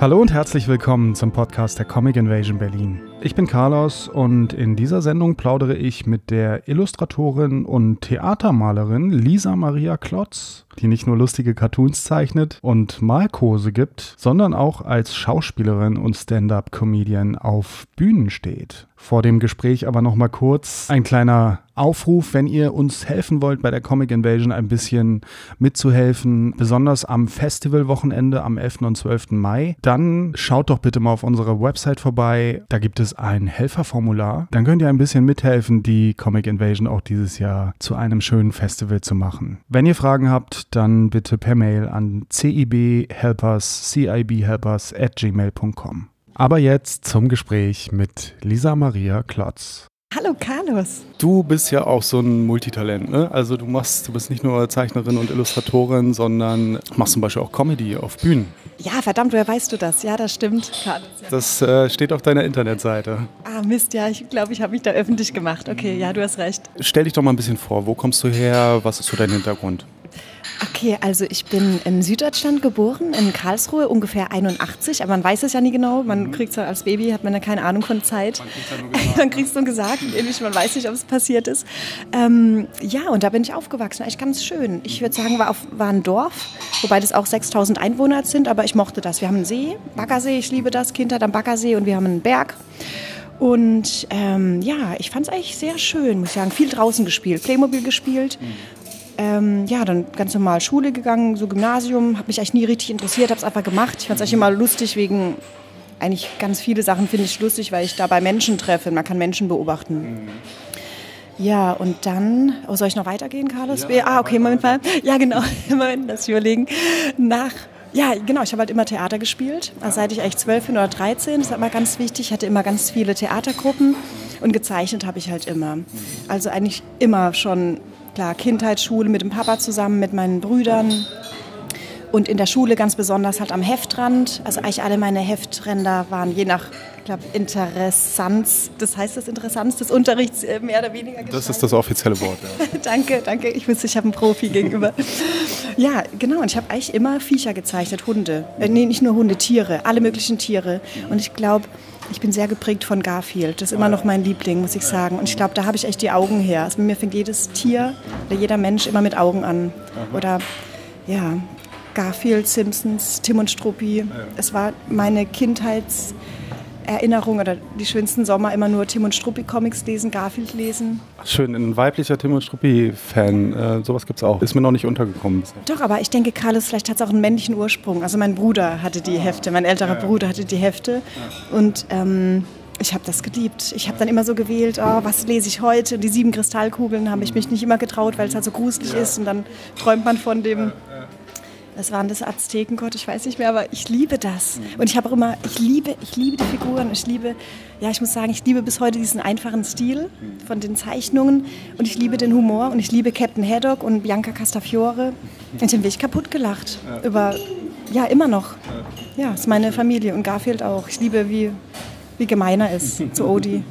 Hallo und herzlich willkommen zum Podcast der Comic Invasion Berlin. Ich bin Carlos und in dieser Sendung plaudere ich mit der Illustratorin und Theatermalerin Lisa Maria Klotz, die nicht nur lustige Cartoons zeichnet und Malkurse gibt, sondern auch als Schauspielerin und Stand-up-Comedian auf Bühnen steht. Vor dem Gespräch aber noch mal kurz ein kleiner Aufruf, wenn ihr uns helfen wollt, bei der Comic Invasion ein bisschen mitzuhelfen, besonders am Festivalwochenende am 11. und 12. Mai, dann schaut doch bitte mal auf unserer Website vorbei. Da gibt es ein Helferformular. Dann könnt ihr ein bisschen mithelfen, die Comic Invasion auch dieses Jahr zu einem schönen Festival zu machen. Wenn ihr Fragen habt, dann bitte per Mail an cibhelpers, cibhelpers. Aber jetzt zum Gespräch mit Lisa Maria Klotz. Hallo Carlos. Du bist ja auch so ein Multitalent, ne? Also du machst, du bist nicht nur Zeichnerin und Illustratorin, sondern machst zum Beispiel auch Comedy auf Bühnen. Ja, verdammt, woher weißt du das? Ja, das stimmt. Carlos, ja. Das äh, steht auf deiner Internetseite. Ah, Mist, ja, ich glaube, ich habe mich da öffentlich gemacht. Okay, ja, du hast recht. Stell dich doch mal ein bisschen vor. Wo kommst du her? Was ist so dein Hintergrund? Okay, also ich bin in Süddeutschland geboren, in Karlsruhe, ungefähr 81, aber man weiß es ja nie genau. Man kriegt es als Baby, hat man ja keine Ahnung von Zeit. Man kriegt es nur gesagt, ähnlich, man weiß nicht, ob es passiert ist. Ähm, ja, und da bin ich aufgewachsen, eigentlich ganz schön. Ich würde sagen, war, auf, war ein Dorf, wobei das auch 6000 Einwohner sind, aber ich mochte das. Wir haben einen See, Baggersee, ich liebe das, Kindheit am Baggersee und wir haben einen Berg. Und ähm, ja, ich fand es eigentlich sehr schön, muss ich sagen. Viel draußen gespielt, Playmobil gespielt. Ähm, ja, dann ganz normal Schule gegangen, so Gymnasium, habe mich eigentlich nie richtig interessiert, habe es einfach gemacht. Ich fand es eigentlich immer lustig wegen, eigentlich ganz viele Sachen finde ich lustig, weil ich dabei Menschen treffe. Man kann Menschen beobachten. Ja, und dann, oh, soll ich noch weitergehen, Carlos? Ja, ah, okay, Moment mal. Ja, genau, Moment, lass ich überlegen. Nach, ja, genau, ich habe halt immer Theater gespielt, also seit ich echt zwölf bin oder 13, das war immer ganz wichtig. Ich hatte immer ganz viele Theatergruppen und gezeichnet habe ich halt immer. Also eigentlich immer schon klar, Kindheitsschule mit dem Papa zusammen, mit meinen Brüdern. Und in der Schule ganz besonders halt am Heftrand. Also eigentlich alle meine Heftränder waren je nach ich glaube, Interessanz, das heißt das Interessanz des Unterrichts äh, mehr oder weniger gestaltet. Das ist das offizielle Wort, ja. danke, danke. Ich wüsste, ich habe einen Profi gegenüber. ja, genau. Und ich habe eigentlich immer Viecher gezeichnet, Hunde. Äh, nee, nicht nur Hunde, Tiere, alle möglichen Tiere. Und ich glaube, ich bin sehr geprägt von Garfield. Das ist immer noch mein Liebling, muss ich sagen. Und ich glaube, da habe ich echt die Augen her. Also mir fängt jedes Tier oder jeder Mensch immer mit Augen an. Oder ja, Garfield, Simpsons, Tim und Struppi. Es war meine Kindheits Erinnerung oder die schönsten Sommer immer nur Tim und Struppi Comics lesen, Garfield lesen. Schön, ein weiblicher Tim und Struppi-Fan. Äh, sowas gibt es auch. Ist mir noch nicht untergekommen. Doch, aber ich denke, Carlos, vielleicht hat es auch einen männlichen Ursprung. Also mein Bruder hatte die Hefte, mein älterer ja, ja. Bruder hatte die Hefte. Ja. Und ähm, ich habe das geliebt. Ich habe dann immer so gewählt, oh, was lese ich heute? Die sieben Kristallkugeln habe ich mich nicht immer getraut, weil es halt so gruselig ist. Und dann träumt man von dem was waren das Aztekengott, ich weiß nicht mehr, aber ich liebe das. Und ich habe auch immer, ich liebe, ich liebe die Figuren, ich liebe, ja, ich muss sagen, ich liebe bis heute diesen einfachen Stil von den Zeichnungen und ich liebe den Humor und ich liebe Captain Haddock und Bianca Castafiore. Und den bin ich kaputt gelacht über, ja, immer noch. Ja, ist meine Familie und Garfield auch. Ich liebe, wie, wie gemein er ist zu Odie.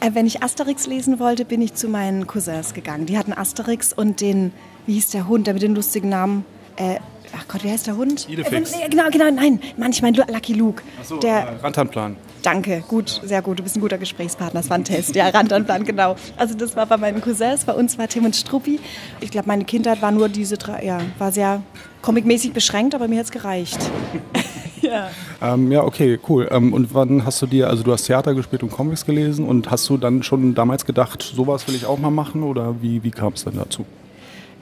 Äh, wenn ich Asterix lesen wollte, bin ich zu meinen Cousins gegangen. Die hatten Asterix und den, wie hieß der Hund, der mit dem lustigen Namen? Äh, ach Gott, wie heißt der Hund? Idefix. Äh, genau, genau, nein, manchmal Lucky Luke. Ach so, der äh, Rantanplan. Danke, gut, sehr gut. Du bist ein guter Gesprächspartner. Das war ein Test. Ja, Rantanplan, genau. Also das war bei meinen Cousins. Bei uns war Tim und Struppi. Ich glaube, meine Kindheit war nur diese drei, ja, war sehr comicmäßig beschränkt, aber mir hat es gereicht. ja. Ähm, ja, okay, cool. Ähm, und wann hast du dir, also du hast Theater gespielt und Comics gelesen und hast du dann schon damals gedacht, sowas will ich auch mal machen oder wie, wie kam es dann dazu?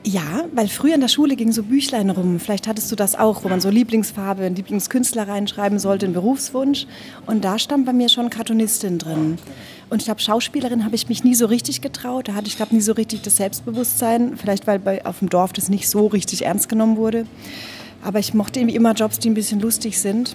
Ja, weil früher in der Schule ging so Büchlein rum. Vielleicht hattest du das auch, wo man so Lieblingsfarbe, Lieblingskünstler reinschreiben sollte, einen Berufswunsch. Und da stand bei mir schon Cartoonistin drin. Und ich glaube, Schauspielerin habe ich mich nie so richtig getraut. Da hatte ich, glaube nie so richtig das Selbstbewusstsein. Vielleicht, weil bei, auf dem Dorf das nicht so richtig ernst genommen wurde. Aber ich mochte irgendwie immer Jobs, die ein bisschen lustig sind.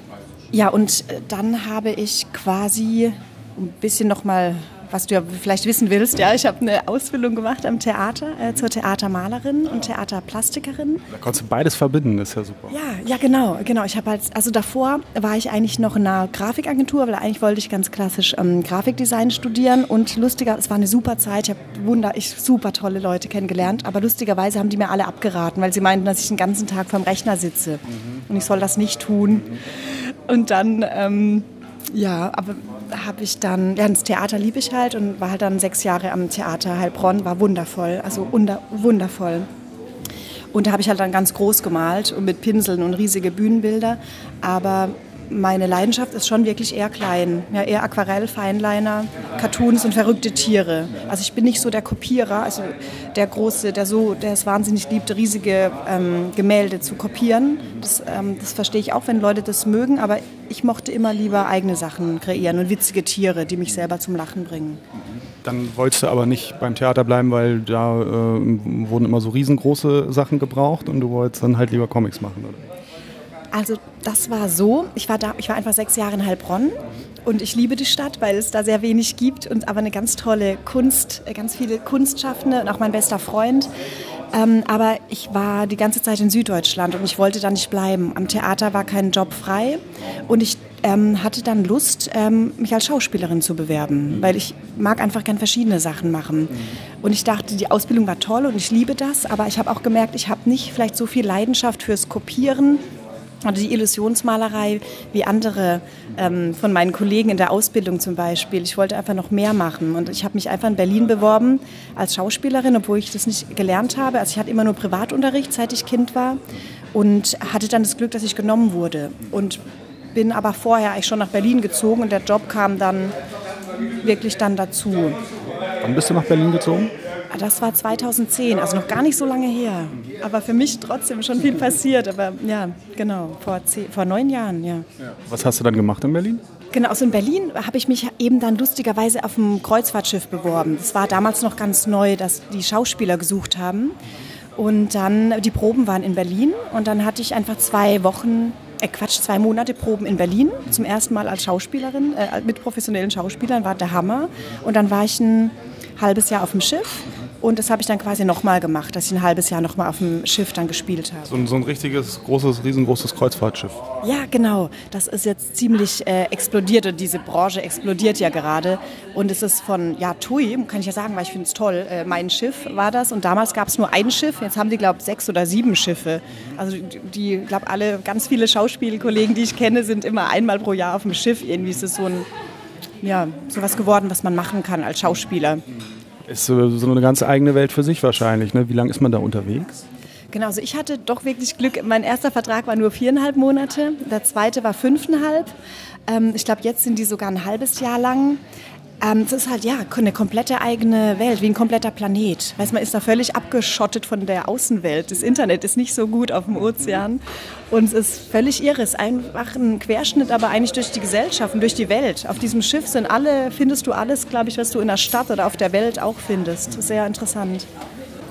Ja, und äh, dann habe ich quasi ein bisschen nochmal was du ja vielleicht wissen willst, ja, ich habe eine Ausbildung gemacht am Theater äh, zur Theatermalerin und Theaterplastikerin. Da konntest du beides verbinden, das ist ja super. Ja, ja, genau, genau. Ich habe halt, also davor war ich eigentlich noch in einer Grafikagentur, weil eigentlich wollte ich ganz klassisch ähm, Grafikdesign studieren und lustiger, es war eine super Zeit. Ich habe wunder, ich super tolle Leute kennengelernt, aber lustigerweise haben die mir alle abgeraten, weil sie meinten, dass ich den ganzen Tag vorm Rechner sitze mhm. und ich soll das nicht tun. Mhm. Und dann ähm, ja, aber habe ich dann, ja, das Theater liebe ich halt und war halt dann sechs Jahre am Theater Heilbronn, war wundervoll, also wunder, wundervoll. Und da habe ich halt dann ganz groß gemalt und mit Pinseln und riesige Bühnenbilder. Aber meine Leidenschaft ist schon wirklich eher klein. Ja, eher Aquarell, Feinliner, Cartoons und verrückte Tiere. Also ich bin nicht so der Kopierer, also der große, der so, der es wahnsinnig liebt, riesige ähm, Gemälde zu kopieren. Das, ähm, das verstehe ich auch, wenn Leute das mögen, aber ich mochte immer lieber eigene Sachen kreieren und witzige Tiere, die mich selber zum Lachen bringen. Dann wolltest du aber nicht beim Theater bleiben, weil da äh, wurden immer so riesengroße Sachen gebraucht und du wolltest dann halt lieber Comics machen, oder? Also das war so, ich war, da, ich war einfach sechs Jahre in Heilbronn und ich liebe die Stadt, weil es da sehr wenig gibt und aber eine ganz tolle Kunst, äh, ganz viele Kunstschaffende und auch mein bester Freund. Ähm, aber ich war die ganze Zeit in Süddeutschland und ich wollte da nicht bleiben. Am Theater war kein Job frei und ich ähm, hatte dann Lust, ähm, mich als Schauspielerin zu bewerben, weil ich mag einfach gern verschiedene Sachen machen. Und ich dachte, die Ausbildung war toll und ich liebe das, aber ich habe auch gemerkt, ich habe nicht vielleicht so viel Leidenschaft fürs Kopieren oder die Illusionsmalerei wie andere ähm, von meinen Kollegen in der Ausbildung zum Beispiel. Ich wollte einfach noch mehr machen und ich habe mich einfach in Berlin beworben als Schauspielerin, obwohl ich das nicht gelernt habe. Also ich hatte immer nur Privatunterricht, seit ich Kind war und hatte dann das Glück, dass ich genommen wurde und bin aber vorher eigentlich schon nach Berlin gezogen und der Job kam dann wirklich dann dazu. Wann bist du nach Berlin gezogen? Das war 2010, also noch gar nicht so lange her. Aber für mich trotzdem schon viel passiert. Aber ja, genau, vor, zehn, vor neun Jahren, ja. Was hast du dann gemacht in Berlin? Genau, also in Berlin habe ich mich eben dann lustigerweise auf dem Kreuzfahrtschiff beworben. Das war damals noch ganz neu, dass die Schauspieler gesucht haben. Und dann, die Proben waren in Berlin und dann hatte ich einfach zwei Wochen äh Quatsch, zwei Monate Proben in Berlin, zum ersten Mal als Schauspielerin, äh, mit professionellen Schauspielern, war der Hammer. Und dann war ich ein halbes Jahr auf dem Schiff und das habe ich dann quasi nochmal gemacht, dass ich ein halbes Jahr nochmal auf dem Schiff dann gespielt habe. So ein, so ein richtiges, großes, riesengroßes Kreuzfahrtschiff. Ja, genau. Das ist jetzt ziemlich äh, explodiert und diese Branche explodiert ja gerade. Und es ist von, ja, TUI, kann ich ja sagen, weil ich finde es toll. Äh, mein Schiff war das und damals gab es nur ein Schiff. Jetzt haben die, glaube ich, sechs oder sieben Schiffe. Also die, glaube alle, ganz viele Schauspielkollegen, die ich kenne, sind immer einmal pro Jahr auf dem Schiff. Irgendwie ist es so ein, ja, sowas geworden, was man machen kann als Schauspieler. Ist so eine ganz eigene Welt für sich wahrscheinlich. Ne? Wie lange ist man da unterwegs? Genau, also ich hatte doch wirklich Glück. Mein erster Vertrag war nur viereinhalb Monate, der zweite war fünfeinhalb. Ähm, ich glaube, jetzt sind die sogar ein halbes Jahr lang. Ähm, es ist halt ja eine komplette eigene Welt, wie ein kompletter Planet. Weiß man ist da völlig abgeschottet von der Außenwelt. Das Internet ist nicht so gut auf dem Ozean und es ist völlig irre. Es ist einfach ein Querschnitt, aber eigentlich durch die Gesellschaft und durch die Welt. Auf diesem Schiff sind alle, findest du alles, glaube ich, was du in der Stadt oder auf der Welt auch findest. Sehr interessant.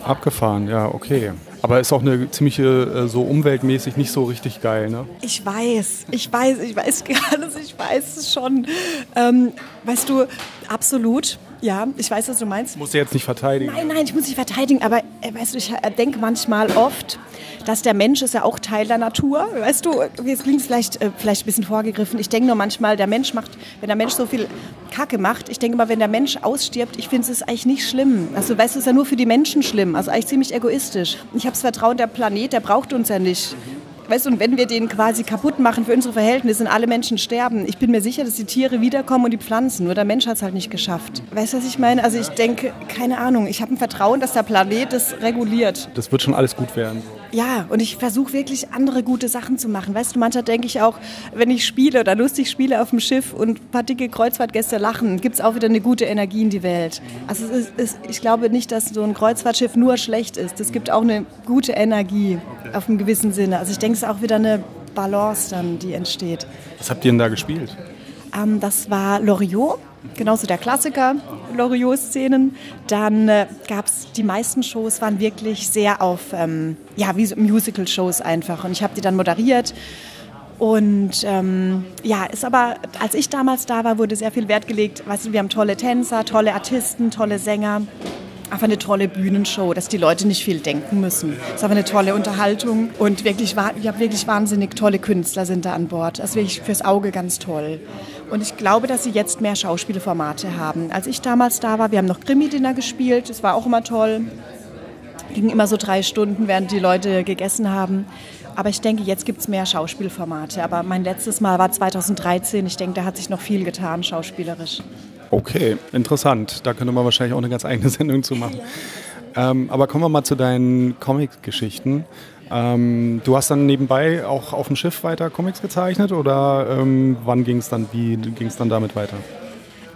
Abgefahren, ja, okay. Aber ist auch eine ziemliche, äh, so umweltmäßig nicht so richtig geil, ne? Ich weiß, ich weiß, ich weiß alles, ich weiß es schon. Ähm, weißt du, absolut. Ja, ich weiß, was du meinst. Musst du jetzt nicht verteidigen. Nein, nein, ich muss nicht verteidigen, aber äh, weißt du, ich äh, denke manchmal oft, dass der Mensch ist ja auch Teil der Natur. Weißt du, es klingt vielleicht, äh, vielleicht ein bisschen vorgegriffen. Ich denke nur manchmal, der Mensch macht, wenn der Mensch so viel Kacke macht, ich denke mal, wenn der Mensch ausstirbt, ich finde es eigentlich nicht schlimm. Also weißt du, es ist ja nur für die Menschen schlimm. Also eigentlich ziemlich egoistisch. Ich habe das Vertrauen, der Planet, der braucht uns ja nicht. Weißt du, und wenn wir den quasi kaputt machen für unsere Verhältnisse und alle Menschen sterben, ich bin mir sicher, dass die Tiere wiederkommen und die Pflanzen. Nur der Mensch hat es halt nicht geschafft. Weißt du, was ich meine? Also ich denke, keine Ahnung, ich habe ein Vertrauen, dass der Planet das reguliert. Das wird schon alles gut werden. Ja, und ich versuche wirklich andere gute Sachen zu machen. Weißt du, manchmal denke ich auch, wenn ich spiele oder lustig spiele auf dem Schiff und ein paar dicke Kreuzfahrtgäste lachen, gibt es auch wieder eine gute Energie in die Welt. Also ist, es, ich glaube nicht, dass so ein Kreuzfahrtschiff nur schlecht ist. Es gibt auch eine gute Energie okay. auf einem gewissen Sinne. Also ich denke, es ist auch wieder eine Balance dann, die entsteht. Was habt ihr denn da gespielt? Ähm, das war Loriot genauso der Klassiker, Loriot-Szenen. Dann äh, gab es, die meisten Shows waren wirklich sehr auf, ähm, ja, wie so Musical-Shows einfach. Und ich habe die dann moderiert. Und ähm, ja, ist aber, als ich damals da war, wurde sehr viel Wert gelegt. Weißt du, wir haben tolle Tänzer, tolle Artisten, tolle Sänger. Einfach eine tolle Bühnenshow, dass die Leute nicht viel denken müssen. Es ist einfach eine tolle Unterhaltung und wirklich, ich habe wirklich wahnsinnig tolle Künstler sind da an Bord. Das ist wirklich fürs Auge ganz toll. Und ich glaube, dass sie jetzt mehr Schauspielformate haben. Als ich damals da war, wir haben noch Krimi-Dinner gespielt, das war auch immer toll. Ging immer so drei Stunden, während die Leute gegessen haben. Aber ich denke, jetzt gibt es mehr Schauspielformate. Aber mein letztes Mal war 2013. Ich denke, da hat sich noch viel getan, schauspielerisch. Okay, interessant. Da könnte man wahrscheinlich auch eine ganz eigene Sendung zu machen. Ähm, aber kommen wir mal zu deinen Comic-Geschichten. Ähm, du hast dann nebenbei auch auf dem Schiff weiter Comics gezeichnet oder ähm, wann ging es dann, wie ging es dann damit weiter?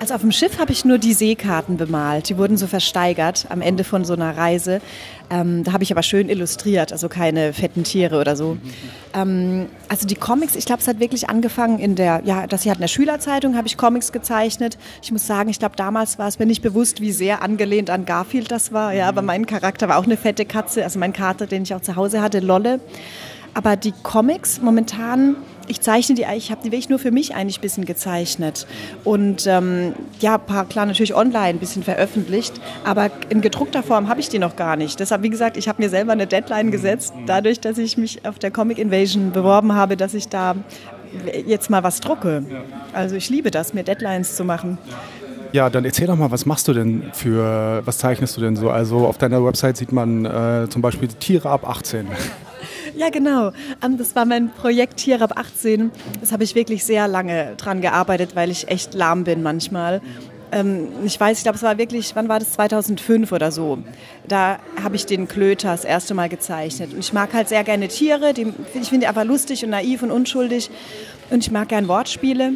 Also auf dem Schiff habe ich nur die Seekarten bemalt. Die wurden so versteigert am Ende von so einer Reise. Ähm, da habe ich aber schön illustriert, also keine fetten Tiere oder so. Ähm, also die Comics, ich glaube, es hat wirklich angefangen in der, ja, das hier hat in der Schülerzeitung, habe ich Comics gezeichnet. Ich muss sagen, ich glaube, damals war es mir nicht bewusst, wie sehr angelehnt an Garfield das war. Ja, aber mein Charakter war auch eine fette Katze, also mein Kater, den ich auch zu Hause hatte, Lolle. Aber die Comics momentan ich zeichne die, ich habe die wirklich nur für mich eigentlich ein bisschen gezeichnet. Und ähm, ja, paar, klar natürlich online ein bisschen veröffentlicht, aber in gedruckter Form habe ich die noch gar nicht. Deshalb, wie gesagt, ich habe mir selber eine Deadline gesetzt, dadurch, dass ich mich auf der Comic Invasion beworben habe, dass ich da jetzt mal was drucke. Also ich liebe das, mir Deadlines zu machen. Ja, dann erzähl doch mal, was machst du denn für, was zeichnest du denn so? Also auf deiner Website sieht man äh, zum Beispiel Tiere ab 18. Ja, genau. Ähm, das war mein Projekt hier ab 18. Das habe ich wirklich sehr lange dran gearbeitet, weil ich echt lahm bin manchmal. Ähm, ich weiß, ich glaube, es war wirklich, wann war das? 2005 oder so. Da habe ich den Klöter das erste Mal gezeichnet. Und ich mag halt sehr gerne Tiere. Ich finde die einfach lustig und naiv und unschuldig. Und ich mag gerne Wortspiele.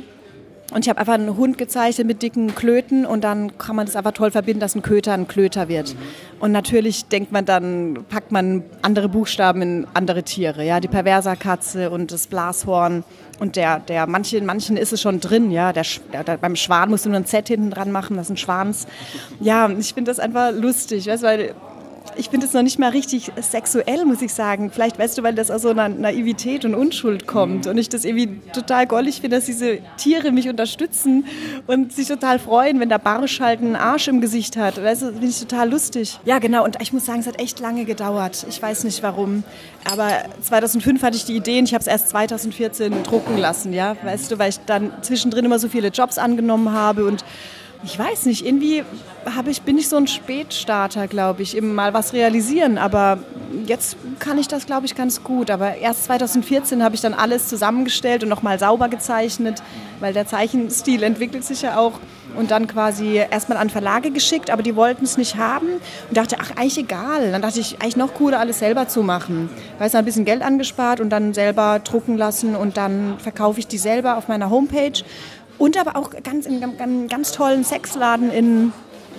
Und ich habe einfach einen Hund gezeichnet mit dicken Klöten und dann kann man das einfach toll verbinden, dass ein Köter ein Klöter wird. Und natürlich denkt man dann, packt man andere Buchstaben in andere Tiere, ja, die Perverserkatze und das Blashorn und der, der, manchen, manchen ist es schon drin, ja, der, der, beim Schwan musst du nur ein Z hinten dran machen, das ist ein Schwanz. Ja, ich finde das einfach lustig, weißt, weil ich finde es noch nicht mal richtig sexuell, muss ich sagen. Vielleicht weißt du, weil das aus so einer Naivität und Unschuld kommt und ich das irgendwie total gollig finde, dass diese Tiere mich unterstützen und sich total freuen, wenn der Barsch halt einen Arsch im Gesicht hat. Weißt du, finde ich total lustig. Ja, genau. Und ich muss sagen, es hat echt lange gedauert. Ich weiß nicht warum. Aber 2005 hatte ich die Idee und ich habe es erst 2014 drucken lassen, ja. Weißt du, weil ich dann zwischendrin immer so viele Jobs angenommen habe und ich weiß nicht, irgendwie ich, bin ich so ein Spätstarter, glaube ich, eben mal was realisieren. Aber jetzt kann ich das, glaube ich, ganz gut. Aber erst 2014 habe ich dann alles zusammengestellt und nochmal sauber gezeichnet, weil der Zeichenstil entwickelt sich ja auch. Und dann quasi erstmal an Verlage geschickt, aber die wollten es nicht haben. Und dachte, ach, eigentlich egal. Dann dachte ich, eigentlich noch cooler, alles selber zu machen. Weil es ein bisschen Geld angespart und dann selber drucken lassen und dann verkaufe ich die selber auf meiner Homepage. Und aber auch ganz in einem ganz tollen Sexladen in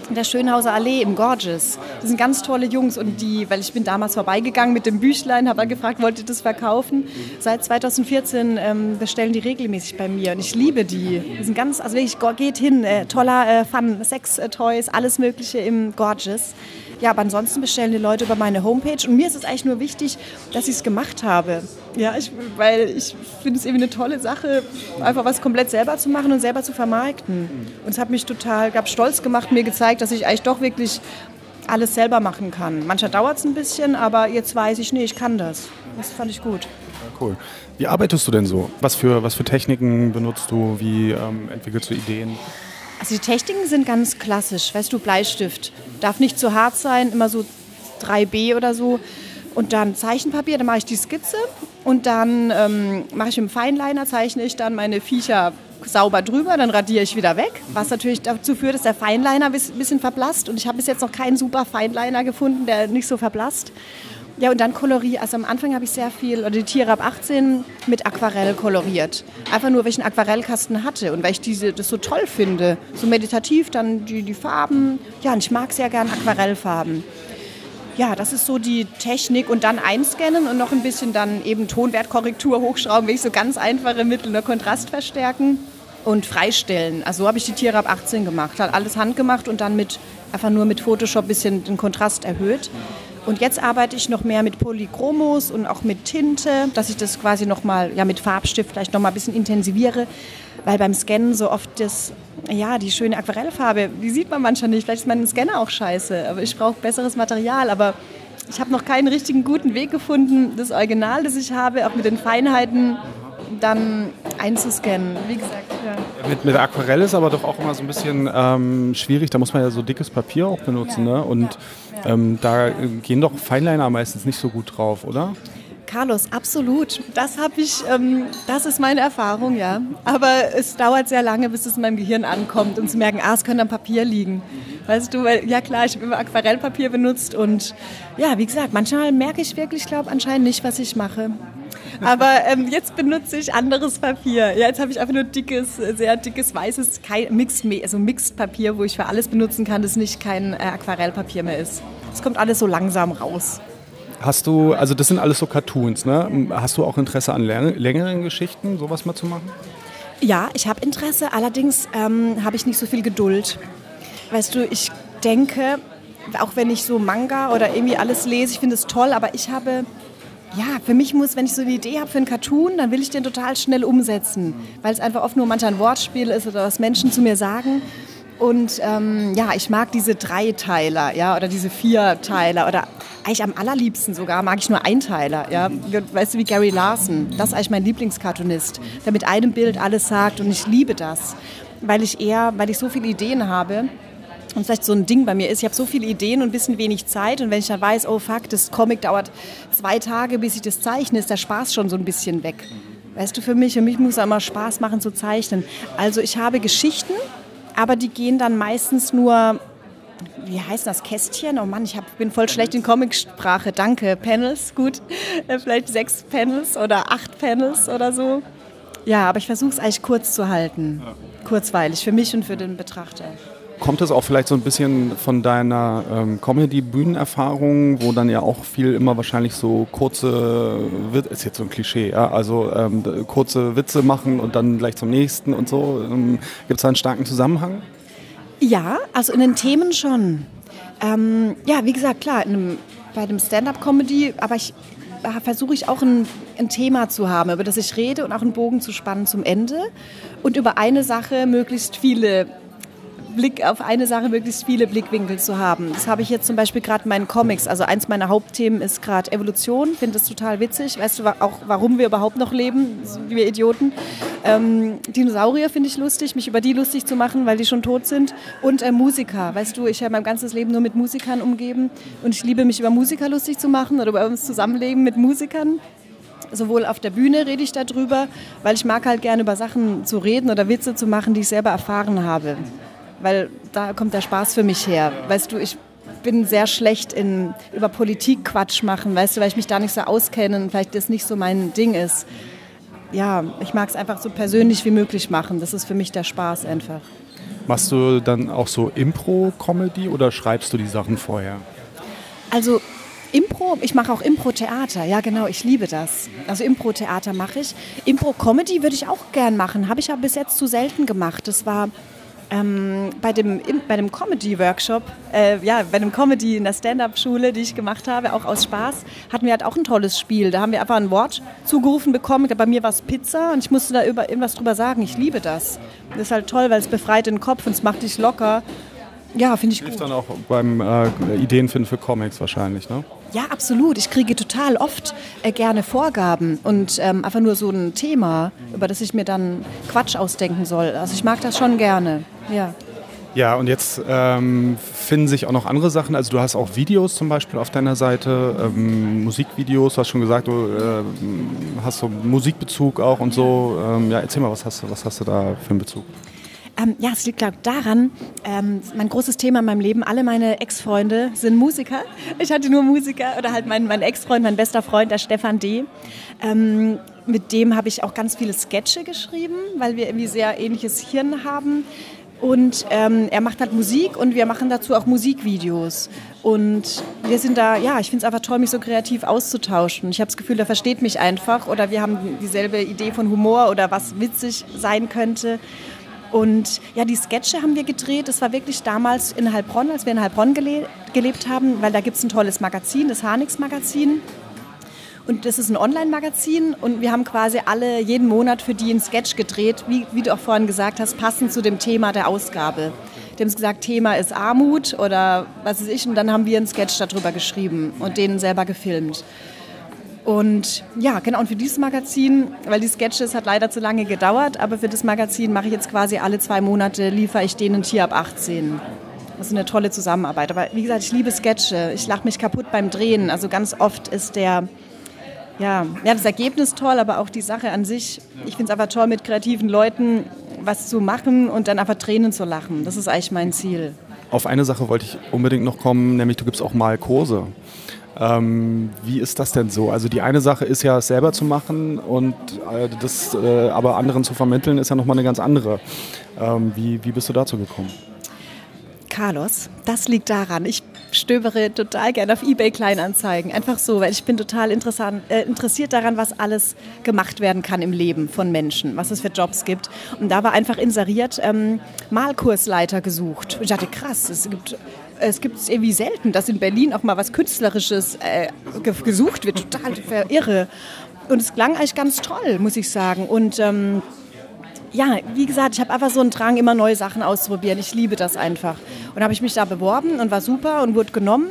der Schönhauser Allee im Gorgeous. Das sind ganz tolle Jungs und die, weil ich bin damals vorbeigegangen mit dem Büchlein, habe gefragt, wollt ihr das verkaufen? Seit 2014 ähm, bestellen die regelmäßig bei mir und ich liebe die. Die sind ganz, also wirklich, geht hin, äh, toller äh, Fun, Sex-Toys, alles Mögliche im Gorgeous. Ja, aber ansonsten bestellen die Leute über meine Homepage und mir ist es eigentlich nur wichtig, dass ich es gemacht habe. Ja, ich, weil ich finde es irgendwie eine tolle Sache, einfach was komplett selber zu machen und selber zu vermarkten. Und es hat mich total, gab stolz gemacht, mir gezeigt, dass ich eigentlich doch wirklich alles selber machen kann. Manchmal dauert es ein bisschen, aber jetzt weiß ich, nee, ich kann das. Das fand ich gut. Cool. Wie arbeitest du denn so? Was für, was für Techniken benutzt du? Wie ähm, entwickelst du Ideen? Also die Techniken sind ganz klassisch. Weißt du, Bleistift. Darf nicht zu hart sein, immer so 3B oder so. Und dann Zeichenpapier, dann mache ich die Skizze und dann ähm, mache ich dem Feinliner, zeichne ich dann meine Viecher sauber drüber, dann radiere ich wieder weg, was natürlich dazu führt, dass der Feinliner ein bisschen verblasst. Und ich habe bis jetzt noch keinen super Feinliner gefunden, der nicht so verblasst. Ja, und dann koloriere, also am Anfang habe ich sehr viel, oder die Tiere ab 18 mit Aquarell koloriert. Einfach nur, weil ich einen Aquarellkasten hatte und weil ich diese, das so toll finde. So meditativ, dann die, die Farben. Ja, und ich mag sehr gern Aquarellfarben. Ja, das ist so die Technik und dann einscannen und noch ein bisschen dann eben Tonwertkorrektur hochschrauben, wirklich so ganz einfache Mittel, nur Kontrast verstärken und freistellen. Also so habe ich die Tiere ab 18 gemacht. Hat alles handgemacht und dann mit einfach nur mit Photoshop ein bisschen den Kontrast erhöht. Und jetzt arbeite ich noch mehr mit Polychromos und auch mit Tinte, dass ich das quasi nochmal, ja, mit Farbstift vielleicht nochmal ein bisschen intensiviere, weil beim Scannen so oft das, ja, die schöne Aquarellfarbe, die sieht man manchmal nicht. Vielleicht ist mein Scanner auch scheiße, aber ich brauche besseres Material. Aber ich habe noch keinen richtigen guten Weg gefunden, das Original, das ich habe, auch mit den Feinheiten dann einzuscannen. Wie gesagt, ja. Mit, mit Aquarell ist aber doch auch immer so ein bisschen ähm, schwierig. Da muss man ja so dickes Papier auch benutzen. Ja. Ne? Und ja. Ähm, da gehen doch Feinliner meistens nicht so gut drauf, oder? Carlos, absolut. Das habe ich, ähm, das ist meine Erfahrung, ja. Aber es dauert sehr lange, bis es in meinem Gehirn ankommt und zu merken, ah, es könnte am Papier liegen. Weißt du, weil, ja klar, ich habe immer Aquarellpapier benutzt und ja, wie gesagt, manchmal merke ich wirklich, ich glaube anscheinend nicht, was ich mache. Aber ähm, jetzt benutze ich anderes Papier. Ja, jetzt habe ich einfach nur dickes, sehr dickes, weißes, Mixed, also Mixed Papier, wo ich für alles benutzen kann, das nicht kein äh, Aquarellpapier mehr ist. Es kommt alles so langsam raus. Hast du, also das sind alles so Cartoons, ne? Hast du auch Interesse an längeren Geschichten, sowas mal zu machen? Ja, ich habe Interesse, allerdings ähm, habe ich nicht so viel Geduld. Weißt du, ich denke, auch wenn ich so Manga oder irgendwie alles lese, ich finde es toll, aber ich habe ja, für mich muss, wenn ich so eine Idee habe für einen Cartoon, dann will ich den total schnell umsetzen, weil es einfach oft nur manchmal ein Wortspiel ist oder was Menschen zu mir sagen. Und ähm, ja, ich mag diese Dreiteiler, ja, oder diese Vierteiler oder eigentlich am allerliebsten sogar mag ich nur Einteiler, ja. Weißt du, wie Gary Larson, das ist eigentlich mein Lieblingskartonist, der mit einem Bild alles sagt und ich liebe das, weil ich eher, weil ich so viele Ideen habe und vielleicht so ein Ding bei mir ist, ich habe so viele Ideen und ein bisschen wenig Zeit und wenn ich dann weiß, oh fuck, das Comic dauert zwei Tage, bis ich das zeichne, ist der Spaß schon so ein bisschen weg. Weißt du, für mich, für mich muss es immer Spaß machen zu zeichnen. Also ich habe Geschichten, aber die gehen dann meistens nur, wie heißt das, Kästchen? Oh Mann, ich hab, bin voll schlecht in Comicsprache. Danke. Panels, gut. Äh, vielleicht sechs Panels oder acht Panels oder so. Ja, aber ich versuche es eigentlich kurz zu halten. Kurzweilig, für mich und für den Betrachter. Kommt das auch vielleicht so ein bisschen von deiner ähm, Comedy-Bühnenerfahrung, wo dann ja auch viel immer wahrscheinlich so kurze, ist jetzt so ein Klischee, ja, also ähm, kurze Witze machen und dann gleich zum nächsten und so. Ähm, Gibt es da einen starken Zusammenhang? Ja, also in den Themen schon. Ähm, ja, wie gesagt, klar, einem, bei dem Stand-up-Comedy, aber ich versuche ich auch ein, ein, Thema zu haben, über das ich rede und auch einen Bogen zu spannen zum Ende und über eine Sache möglichst viele Blick auf eine Sache möglichst viele Blickwinkel zu haben. Das habe ich jetzt zum Beispiel gerade in meinen Comics. Also eins meiner Hauptthemen ist gerade Evolution. Finde das total witzig. Weißt du auch, warum wir überhaupt noch leben, wir Idioten? Ähm, Dinosaurier finde ich lustig, mich über die lustig zu machen, weil die schon tot sind. Und äh, Musiker. Weißt du, ich habe mein ganzes Leben nur mit Musikern umgeben und ich liebe mich über Musiker lustig zu machen oder über uns Zusammenleben mit Musikern sowohl auf der Bühne rede ich darüber, weil ich mag halt gerne über Sachen zu reden oder Witze zu machen, die ich selber erfahren habe weil da kommt der Spaß für mich her. Weißt du, ich bin sehr schlecht in über Politik Quatsch machen, weißt du, weil ich mich da nicht so auskenne und vielleicht das nicht so mein Ding ist. Ja, ich mag es einfach so persönlich wie möglich machen. Das ist für mich der Spaß einfach. Machst du dann auch so Impro-Comedy oder schreibst du die Sachen vorher? Also Impro, ich mache auch Impro-Theater, ja genau, ich liebe das. Also Impro-Theater mache ich. Impro-Comedy würde ich auch gern machen, habe ich aber bis jetzt zu selten gemacht. Das war ähm, bei dem, bei dem Comedy-Workshop, äh, ja, bei dem Comedy in der Stand-Up-Schule, die ich gemacht habe, auch aus Spaß, hatten wir halt auch ein tolles Spiel. Da haben wir einfach ein Wort zugerufen bekommen. Bei mir war es Pizza und ich musste da über, irgendwas drüber sagen. Ich liebe das. Das ist halt toll, weil es befreit den Kopf und es macht dich locker. Ja, finde ich Hilft gut. dann auch beim äh, Ideenfinden für Comics wahrscheinlich, ne? Ja, absolut. Ich kriege total oft äh, gerne Vorgaben und ähm, einfach nur so ein Thema, über das ich mir dann Quatsch ausdenken soll. Also ich mag das schon gerne, ja. Ja, und jetzt ähm, finden sich auch noch andere Sachen. Also du hast auch Videos zum Beispiel auf deiner Seite, ähm, Musikvideos, du hast schon gesagt, du äh, hast so Musikbezug auch und so. Ähm, ja, erzähl mal, was hast, du, was hast du da für einen Bezug? Ähm, ja, es liegt glaube daran, ähm, mein großes Thema in meinem Leben, alle meine Ex-Freunde sind Musiker. Ich hatte nur Musiker oder halt mein, mein Ex-Freund, mein bester Freund, der Stefan D. Ähm, mit dem habe ich auch ganz viele Sketche geschrieben, weil wir irgendwie sehr ähnliches Hirn haben. Und ähm, er macht halt Musik und wir machen dazu auch Musikvideos. Und wir sind da, ja, ich finde es einfach toll, mich so kreativ auszutauschen. Ich habe das Gefühl, er versteht mich einfach oder wir haben dieselbe Idee von Humor oder was witzig sein könnte. Und ja, die Sketche haben wir gedreht. Das war wirklich damals in Heilbronn, als wir in Heilbronn gele gelebt haben, weil da gibt es ein tolles Magazin, das Harnix Magazin. Und das ist ein Online-Magazin und wir haben quasi alle jeden Monat für die einen Sketch gedreht, wie, wie du auch vorhin gesagt hast, passend zu dem Thema der Ausgabe. Die haben gesagt, Thema ist Armut oder was weiß ich und dann haben wir einen Sketch darüber geschrieben und den selber gefilmt. Und ja, genau, und für dieses Magazin, weil die Sketches hat leider zu lange gedauert, aber für das Magazin mache ich jetzt quasi alle zwei Monate, liefere ich denen Tier ab 18. Das ist eine tolle Zusammenarbeit. Aber wie gesagt, ich liebe Sketche. Ich lache mich kaputt beim Drehen. Also ganz oft ist der, ja, ja, das Ergebnis toll, aber auch die Sache an sich. Ich finde es einfach toll, mit kreativen Leuten was zu machen und dann einfach Tränen zu lachen. Das ist eigentlich mein Ziel. Auf eine Sache wollte ich unbedingt noch kommen, nämlich du gibst auch mal Kurse. Ähm, wie ist das denn so? Also die eine Sache ist ja, es selber zu machen und äh, das äh, aber anderen zu vermitteln, ist ja nochmal eine ganz andere. Ähm, wie, wie bist du dazu gekommen? Carlos, das liegt daran. Ich stöbere total gerne auf eBay Kleinanzeigen. Einfach so, weil ich bin total äh, interessiert daran, was alles gemacht werden kann im Leben von Menschen, was es für Jobs gibt. Und da war einfach inseriert ähm, Malkursleiter gesucht. Ich dachte, krass, es gibt es gibt es irgendwie selten, dass in Berlin auch mal was Künstlerisches äh, gesucht wird. Total irre. Und es klang eigentlich ganz toll, muss ich sagen. Und ähm, ja, wie gesagt, ich habe einfach so einen Drang, immer neue Sachen auszuprobieren. Ich liebe das einfach. Und habe ich mich da beworben und war super und wurde genommen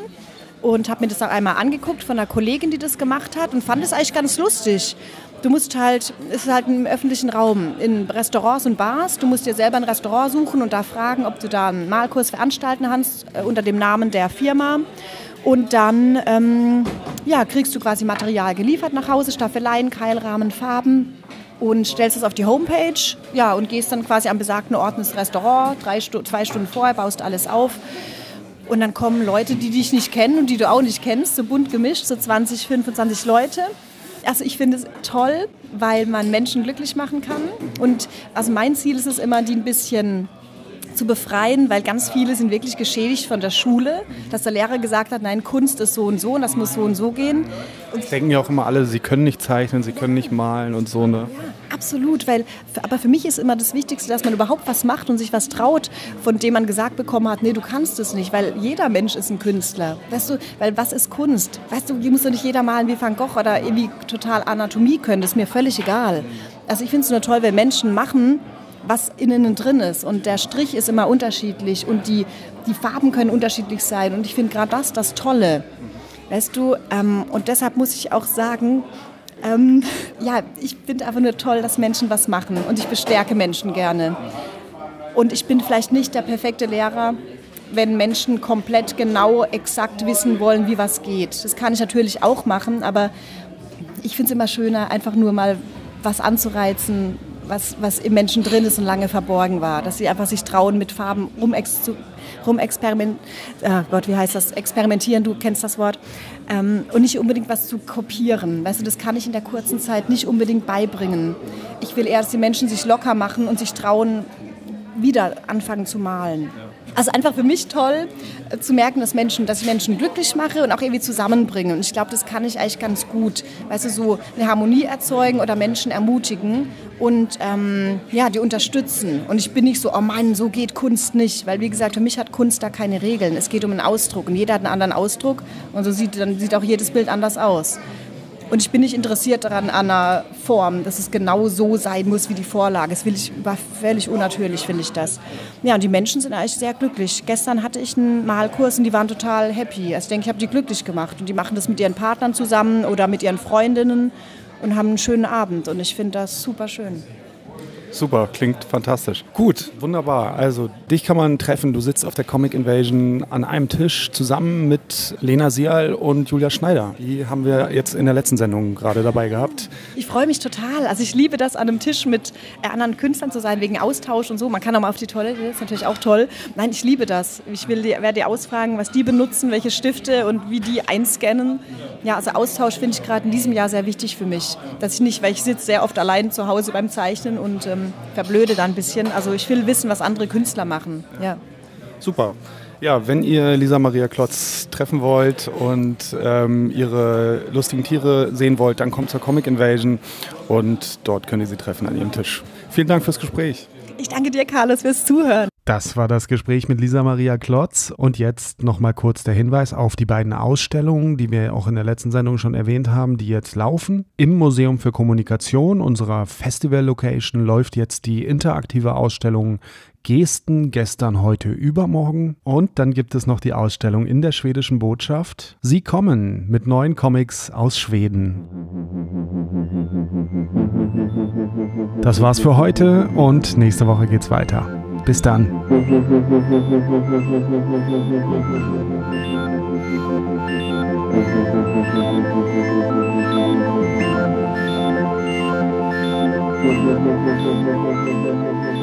und habe mir das auch einmal angeguckt von einer Kollegin, die das gemacht hat und fand es eigentlich ganz lustig. Du musst halt, es ist halt im öffentlichen Raum, in Restaurants und Bars. Du musst dir selber ein Restaurant suchen und da fragen, ob du da einen Malkurs veranstalten kannst äh, unter dem Namen der Firma. Und dann ähm, ja, kriegst du quasi Material geliefert nach Hause, Staffeleien, Keilrahmen, Farben und stellst es auf die Homepage ja, und gehst dann quasi am besagten Ort ins Restaurant, drei zwei Stunden vorher, baust alles auf. Und dann kommen Leute, die dich nicht kennen und die du auch nicht kennst, so bunt gemischt, so 20, 25 Leute. Also ich finde es toll, weil man Menschen glücklich machen kann. Und also mein Ziel ist es immer, die ein bisschen zu befreien, weil ganz viele sind wirklich geschädigt von der Schule, dass der Lehrer gesagt hat, nein, Kunst ist so und so und das muss so und so gehen. Und denken ja auch immer alle, sie können nicht zeichnen, sie können nicht malen und so, ne? Ja, absolut, weil, aber für mich ist immer das Wichtigste, dass man überhaupt was macht und sich was traut, von dem man gesagt bekommen hat, nee, du kannst es nicht, weil jeder Mensch ist ein Künstler. Weißt du, weil was ist Kunst? Weißt du, die muss doch nicht jeder malen wie Van Gogh oder irgendwie total Anatomie können, das ist mir völlig egal. Also ich finde es nur toll, wenn Menschen machen, was innen drin ist. Und der Strich ist immer unterschiedlich und die, die Farben können unterschiedlich sein. Und ich finde gerade das das Tolle. Weißt du, ähm, und deshalb muss ich auch sagen, ähm, ja, ich finde einfach nur toll, dass Menschen was machen und ich bestärke Menschen gerne. Und ich bin vielleicht nicht der perfekte Lehrer, wenn Menschen komplett genau, exakt wissen wollen, wie was geht. Das kann ich natürlich auch machen, aber ich finde es immer schöner, einfach nur mal was anzureizen, was, was im Menschen drin ist und lange verborgen war. Dass sie einfach sich trauen, mit Farben rumex rumexperimentieren, oh Gott, wie heißt das? Experimentieren, du kennst das Wort. Ähm, und nicht unbedingt was zu kopieren. Weißt du, das kann ich in der kurzen Zeit nicht unbedingt beibringen. Ich will eher, dass die Menschen sich locker machen und sich trauen, wieder anfangen zu malen. Also einfach für mich toll äh, zu merken, dass, Menschen, dass ich Menschen glücklich mache und auch irgendwie zusammenbringe. Und ich glaube, das kann ich eigentlich ganz gut. Weißt du, so eine Harmonie erzeugen oder Menschen ermutigen und ähm, ja, die unterstützen. Und ich bin nicht so, oh Mann, so geht Kunst nicht. Weil wie gesagt, für mich hat Kunst da keine Regeln. Es geht um einen Ausdruck und jeder hat einen anderen Ausdruck und so sieht, dann sieht auch jedes Bild anders aus. Und ich bin nicht interessiert daran an einer Form, dass es genau so sein muss wie die Vorlage. Das will ich, völlig unnatürlich, finde ich das. Ja, und die Menschen sind eigentlich sehr glücklich. Gestern hatte ich einen Malkurs und die waren total happy. Also ich denke, ich habe die glücklich gemacht. Und die machen das mit ihren Partnern zusammen oder mit ihren Freundinnen und haben einen schönen Abend. Und ich finde das super schön. Super, klingt fantastisch. Gut, wunderbar. Also dich kann man treffen. Du sitzt auf der Comic Invasion an einem Tisch zusammen mit Lena Sial und Julia Schneider. Die haben wir jetzt in der letzten Sendung gerade dabei gehabt. Ich freue mich total. Also ich liebe das, an einem Tisch mit anderen Künstlern zu sein, wegen Austausch und so. Man kann auch mal auf die Toilette, das ist natürlich auch toll. Nein, ich liebe das. Ich will werde die ausfragen, was die benutzen, welche Stifte und wie die einscannen. Ja, also Austausch finde ich gerade in diesem Jahr sehr wichtig für mich. Dass ich nicht, weil ich sitze sehr oft allein zu Hause beim Zeichnen und ähm, verblöde da ein bisschen. Also ich will wissen, was andere Künstler machen. Ja. Super. Ja, wenn ihr Lisa Maria Klotz treffen wollt und ähm, ihre lustigen Tiere sehen wollt, dann kommt zur Comic Invasion und dort könnt ihr sie treffen an ihrem Tisch. Vielen Dank fürs Gespräch. Ich danke dir, Carlos, fürs Zuhören. Das war das Gespräch mit Lisa Maria Klotz. Und jetzt nochmal kurz der Hinweis auf die beiden Ausstellungen, die wir auch in der letzten Sendung schon erwähnt haben, die jetzt laufen. Im Museum für Kommunikation, unserer Festival-Location, läuft jetzt die interaktive Ausstellung Gesten gestern, heute, übermorgen. Und dann gibt es noch die Ausstellung in der schwedischen Botschaft. Sie kommen mit neuen Comics aus Schweden. Das war's für heute und nächste Woche geht's weiter. Bis dann.